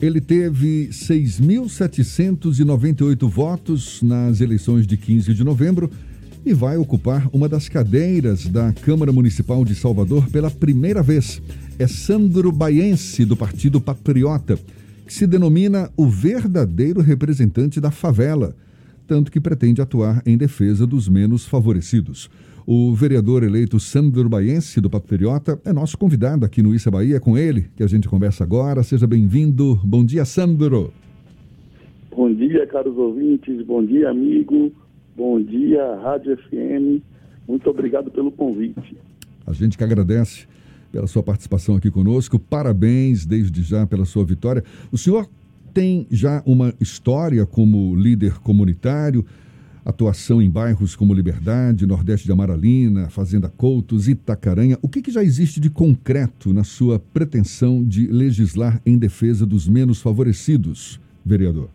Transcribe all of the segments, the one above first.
Ele teve 6.798 votos nas eleições de 15 de novembro e vai ocupar uma das cadeiras da Câmara Municipal de Salvador pela primeira vez. É Sandro Baiense, do Partido Patriota, que se denomina o verdadeiro representante da favela, tanto que pretende atuar em defesa dos menos favorecidos. O vereador eleito Sandro Baiense, do Patriota, é nosso convidado aqui no Issa Bahia. É com ele que a gente conversa agora. Seja bem-vindo. Bom dia, Sandro. Bom dia, caros ouvintes. Bom dia, amigo. Bom dia, Rádio FM. Muito obrigado pelo convite. A gente que agradece pela sua participação aqui conosco. Parabéns desde já pela sua vitória. O senhor tem já uma história como líder comunitário atuação em bairros como Liberdade, Nordeste de Amaralina, Fazenda Coutos, Itacaranha. O que, que já existe de concreto na sua pretensão de legislar em defesa dos menos favorecidos, vereador?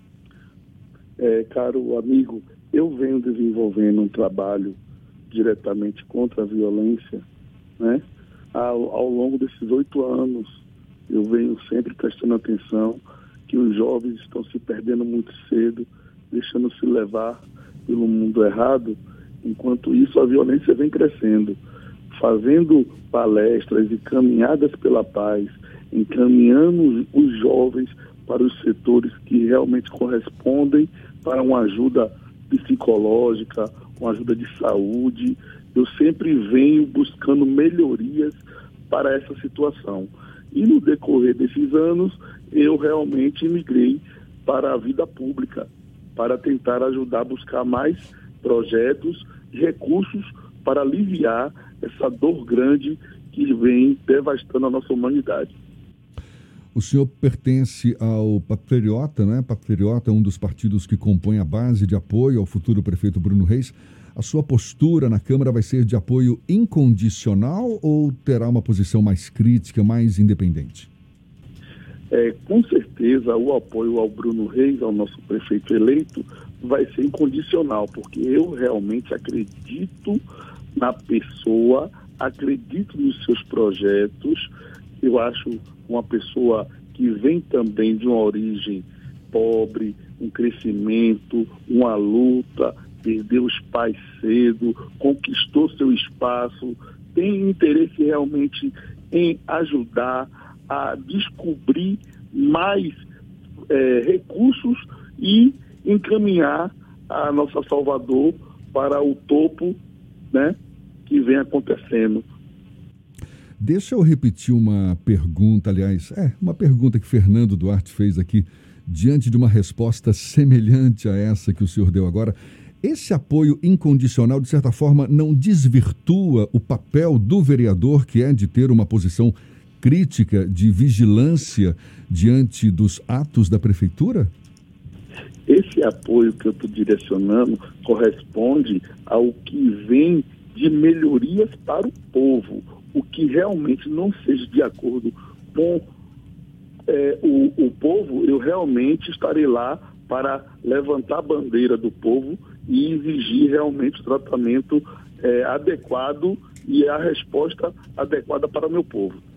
É, caro amigo, eu venho desenvolvendo um trabalho diretamente contra a violência, né? Ao, ao longo desses oito anos, eu venho sempre prestando atenção que os jovens estão se perdendo muito cedo, deixando se levar pelo mundo errado, enquanto isso a violência vem crescendo. Fazendo palestras e caminhadas pela paz, encaminhando os jovens para os setores que realmente correspondem para uma ajuda psicológica, uma ajuda de saúde. Eu sempre venho buscando melhorias para essa situação. E no decorrer desses anos, eu realmente migrei para a vida pública, para tentar ajudar a buscar mais projetos recursos para aliviar essa dor grande que vem devastando a nossa humanidade. O senhor pertence ao Patriota, né? Patriota é um dos partidos que compõe a base de apoio ao futuro prefeito Bruno Reis. A sua postura na Câmara vai ser de apoio incondicional ou terá uma posição mais crítica, mais independente? É, com certeza, o apoio ao Bruno Reis, ao nosso prefeito eleito, vai ser incondicional, porque eu realmente acredito na pessoa, acredito nos seus projetos. Eu acho uma pessoa que vem também de uma origem pobre, um crescimento, uma luta, perdeu os pais cedo, conquistou seu espaço, tem interesse realmente em ajudar a descobrir mais é, recursos e encaminhar a nossa Salvador para o topo né, que vem acontecendo. Deixa eu repetir uma pergunta, aliás, é uma pergunta que Fernando Duarte fez aqui, diante de uma resposta semelhante a essa que o senhor deu agora. Esse apoio incondicional, de certa forma, não desvirtua o papel do vereador, que é de ter uma posição crítica de vigilância diante dos atos da prefeitura? Esse apoio que eu estou direcionando corresponde ao que vem de melhorias para o povo, o que realmente não seja de acordo com é, o, o povo, eu realmente estarei lá para levantar a bandeira do povo e exigir realmente o tratamento é, adequado e a resposta adequada para o meu povo.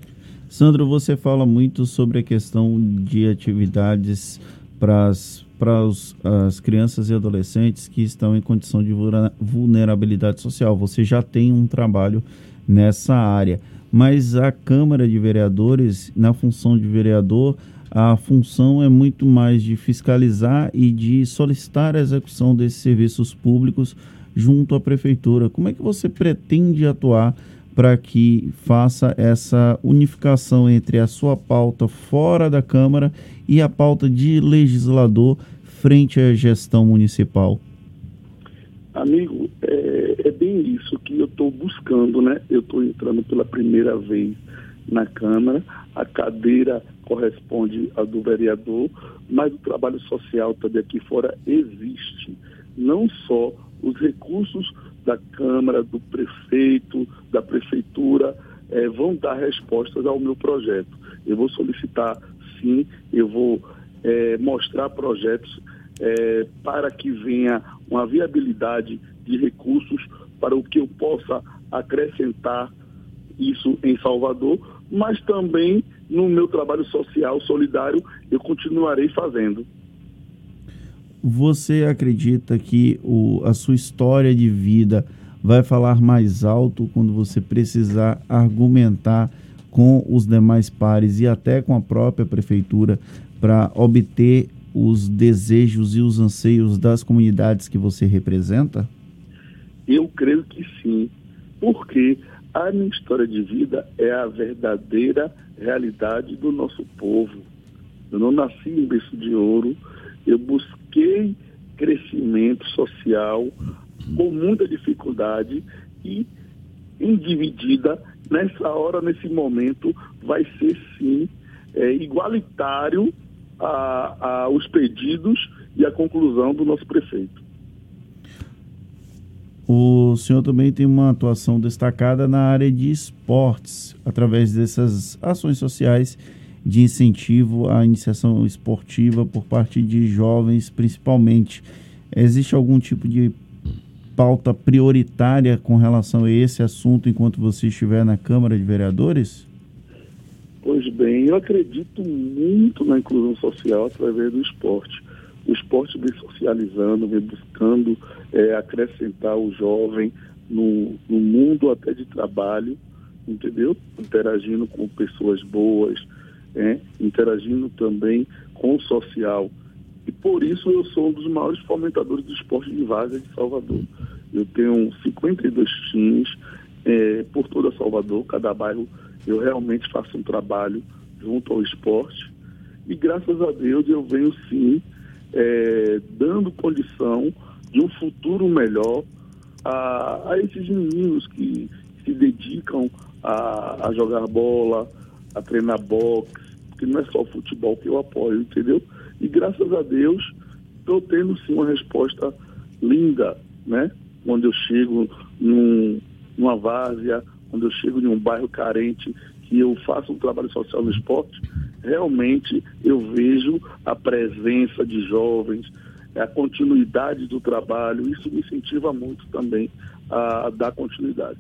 Sandro, você fala muito sobre a questão de atividades para as crianças e adolescentes que estão em condição de vulnerabilidade social. Você já tem um trabalho nessa área, mas a Câmara de Vereadores, na função de vereador, a função é muito mais de fiscalizar e de solicitar a execução desses serviços públicos junto à prefeitura. Como é que você pretende atuar para que faça essa unificação entre a sua pauta fora da Câmara e a pauta de legislador frente à gestão municipal? Amigo, é, é bem isso que eu estou buscando, né? Eu estou entrando pela primeira vez na Câmara, a cadeira corresponde à do vereador, mas o trabalho social também aqui fora existe. Não só os recursos da Câmara, do prefeito, da prefeitura, é, vão dar respostas ao meu projeto. Eu vou solicitar, sim, eu vou é, mostrar projetos é, para que venha uma viabilidade de recursos para o que eu possa acrescentar isso em Salvador, mas também no meu trabalho social, solidário, eu continuarei fazendo. Você acredita que o, a sua história de vida vai falar mais alto quando você precisar argumentar com os demais pares e até com a própria prefeitura para obter os desejos e os anseios das comunidades que você representa? Eu creio que sim, porque a minha história de vida é a verdadeira realidade do nosso povo. Eu não nasci em berço de ouro, eu busquei crescimento social com muita dificuldade e dividida nessa hora, nesse momento, vai ser sim é, igualitário a, a, os pedidos e a conclusão do nosso prefeito. O senhor também tem uma atuação destacada na área de esportes, através dessas ações sociais de incentivo à iniciação esportiva por parte de jovens, principalmente. Existe algum tipo de pauta prioritária com relação a esse assunto enquanto você estiver na Câmara de Vereadores? Pois bem, eu acredito muito na inclusão social através do esporte. O esporte vem socializando, vem buscando é, acrescentar o jovem no, no mundo até de trabalho, entendeu? Interagindo com pessoas boas, é, interagindo também com o social. E por isso eu sou um dos maiores fomentadores do esporte de Vaza de Salvador. Eu tenho 52 times é, por toda Salvador, cada bairro eu realmente faço um trabalho junto ao esporte. E graças a Deus eu venho sim é, dando condição de um futuro melhor a, a esses meninos que se dedicam a, a jogar bola, a treinar boxe, que não é só o futebol que eu apoio, entendeu? E graças a Deus estou tendo sim uma resposta linda, né? Quando eu chego num, numa várzea, quando eu chego em um bairro carente, que eu faço um trabalho social no esporte, realmente eu vejo a presença de jovens, a continuidade do trabalho, isso me incentiva muito também a dar continuidade.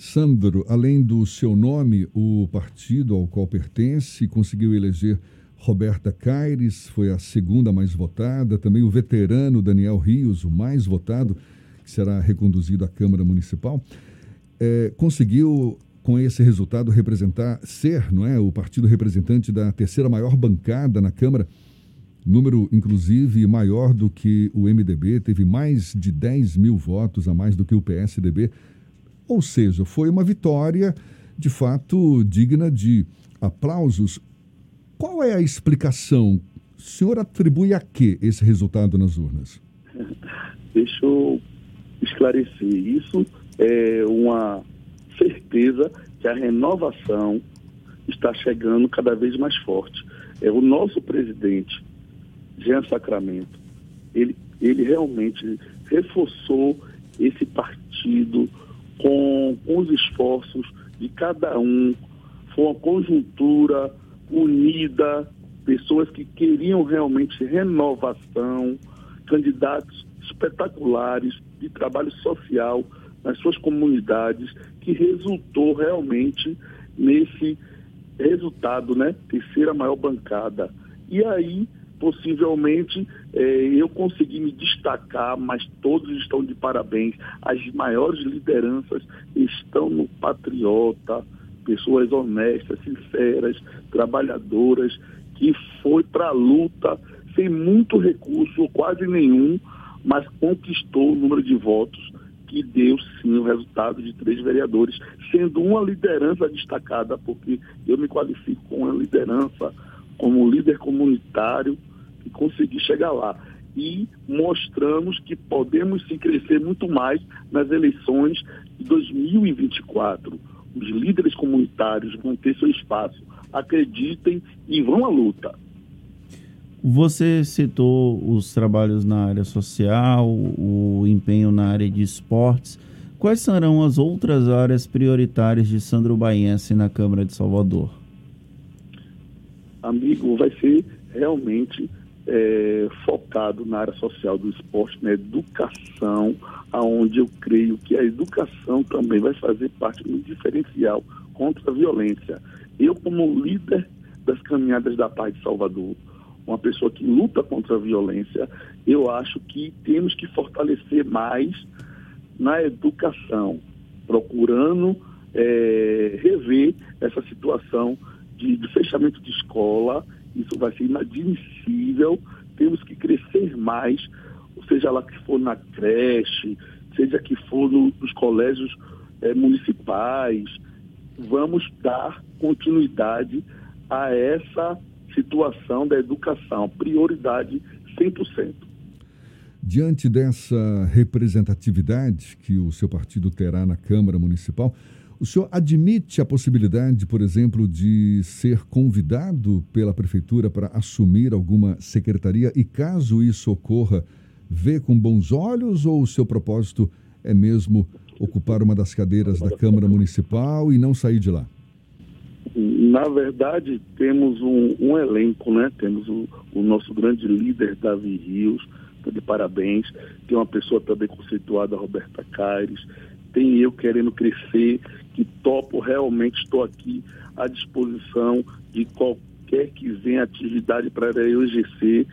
Sandro, além do seu nome, o partido ao qual pertence conseguiu eleger Roberta Caires, foi a segunda mais votada, também o veterano Daniel Rios, o mais votado, que será reconduzido à Câmara Municipal, é, conseguiu com esse resultado representar, ser, não é, o partido representante da terceira maior bancada na Câmara, número inclusive maior do que o MDB, teve mais de 10 mil votos a mais do que o PSDB. Ou seja, foi uma vitória de fato digna de aplausos. Qual é a explicação? O senhor atribui a que esse resultado nas urnas? Deixa eu esclarecer. Isso é uma certeza que a renovação está chegando cada vez mais forte. É o nosso presidente, Jean Sacramento, ele, ele realmente reforçou esse partido com, os esforços de cada um. Foi uma conjuntura unida, pessoas que queriam realmente renovação, candidatos espetaculares de trabalho social nas suas comunidades, que resultou realmente nesse resultado, né? Terceira maior bancada. E aí possivelmente é, eu consegui me destacar, mas todos estão de parabéns. As maiores lideranças estão no Patriota, pessoas honestas, sinceras, trabalhadoras, que foi para a luta sem muito recurso, quase nenhum, mas conquistou o número de votos que deu sim o resultado de três vereadores, sendo uma liderança destacada, porque eu me qualifico com uma liderança como líder comunitário e conseguir chegar lá. E mostramos que podemos sim crescer muito mais nas eleições de 2024. Os líderes comunitários vão ter seu espaço. Acreditem e vão à luta. Você citou os trabalhos na área social, o empenho na área de esportes. Quais serão as outras áreas prioritárias de Sandro Baiense na Câmara de Salvador? Amigo, vai ser realmente é, focado na área social do esporte, na educação, aonde eu creio que a educação também vai fazer parte do diferencial contra a violência. Eu, como líder das caminhadas da paz de Salvador, uma pessoa que luta contra a violência, eu acho que temos que fortalecer mais na educação, procurando é, rever essa situação de, de fechamento de escola. Isso vai ser inadmissível. Temos que crescer mais, seja lá que for na creche, seja que for no, nos colégios é, municipais. Vamos dar continuidade a essa situação da educação, prioridade 100%. Diante dessa representatividade que o seu partido terá na Câmara Municipal, o senhor admite a possibilidade, por exemplo, de ser convidado pela Prefeitura para assumir alguma secretaria e, caso isso ocorra, vê com bons olhos ou o seu propósito é mesmo ocupar uma das cadeiras da Câmara Municipal e não sair de lá? Na verdade, temos um, um elenco, né? Temos o, o, nosso grande líder, Davi Rios, tá de parabéns. Tem uma pessoa também conceituada, Roberta Caires. Tem eu querendo crescer, que topo realmente, estou aqui à disposição de qualquer que venha atividade para eu exercer.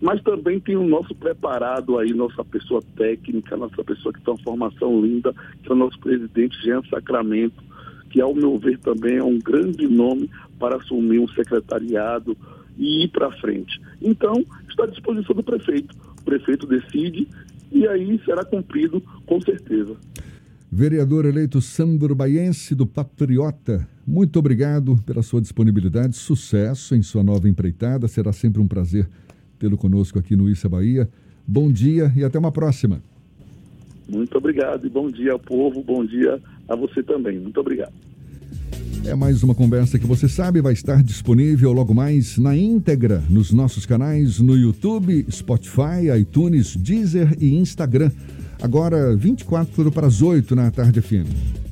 Mas também tem o nosso preparado aí, nossa pessoa técnica, nossa pessoa que tem uma formação linda, que é o nosso presidente Jean Sacramento que, ao meu ver, também é um grande nome para assumir um secretariado e ir para frente. Então, está à disposição do prefeito. O prefeito decide e aí será cumprido com certeza. Vereador eleito Sandro Baiense, do Patriota, muito obrigado pela sua disponibilidade, sucesso em sua nova empreitada, será sempre um prazer tê-lo conosco aqui no Issa Bahia. Bom dia e até uma próxima. Muito obrigado e bom dia ao povo, bom dia a você também. Muito obrigado. É mais uma conversa que você sabe vai estar disponível logo mais na íntegra nos nossos canais no YouTube, Spotify, iTunes, Deezer e Instagram. Agora 24 para as 8 na tarde FM.